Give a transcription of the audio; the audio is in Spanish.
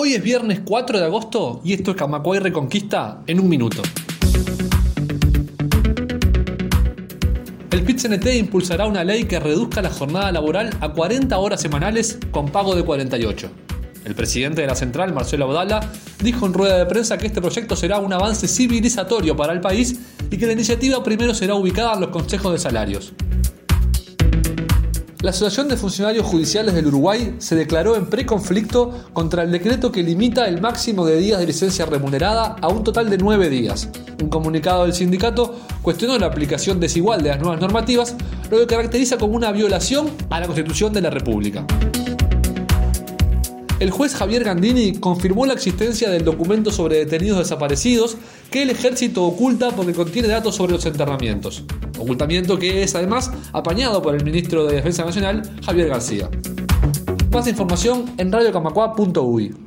Hoy es viernes 4 de agosto y esto es Camacuay Reconquista en un minuto. El PIT-CNT impulsará una ley que reduzca la jornada laboral a 40 horas semanales con pago de 48. El presidente de la central, Marcelo Abdala, dijo en rueda de prensa que este proyecto será un avance civilizatorio para el país y que la iniciativa primero será ubicada en los consejos de salarios. La Asociación de Funcionarios Judiciales del Uruguay se declaró en preconflicto contra el decreto que limita el máximo de días de licencia remunerada a un total de nueve días. Un comunicado del sindicato cuestionó la aplicación desigual de las nuevas normativas, lo que caracteriza como una violación a la Constitución de la República. El juez Javier Gandini confirmó la existencia del documento sobre detenidos desaparecidos que el ejército oculta porque contiene datos sobre los enterramientos. Ocultamiento que es además apañado por el ministro de Defensa Nacional, Javier García. Más información en radiocamacua.uy.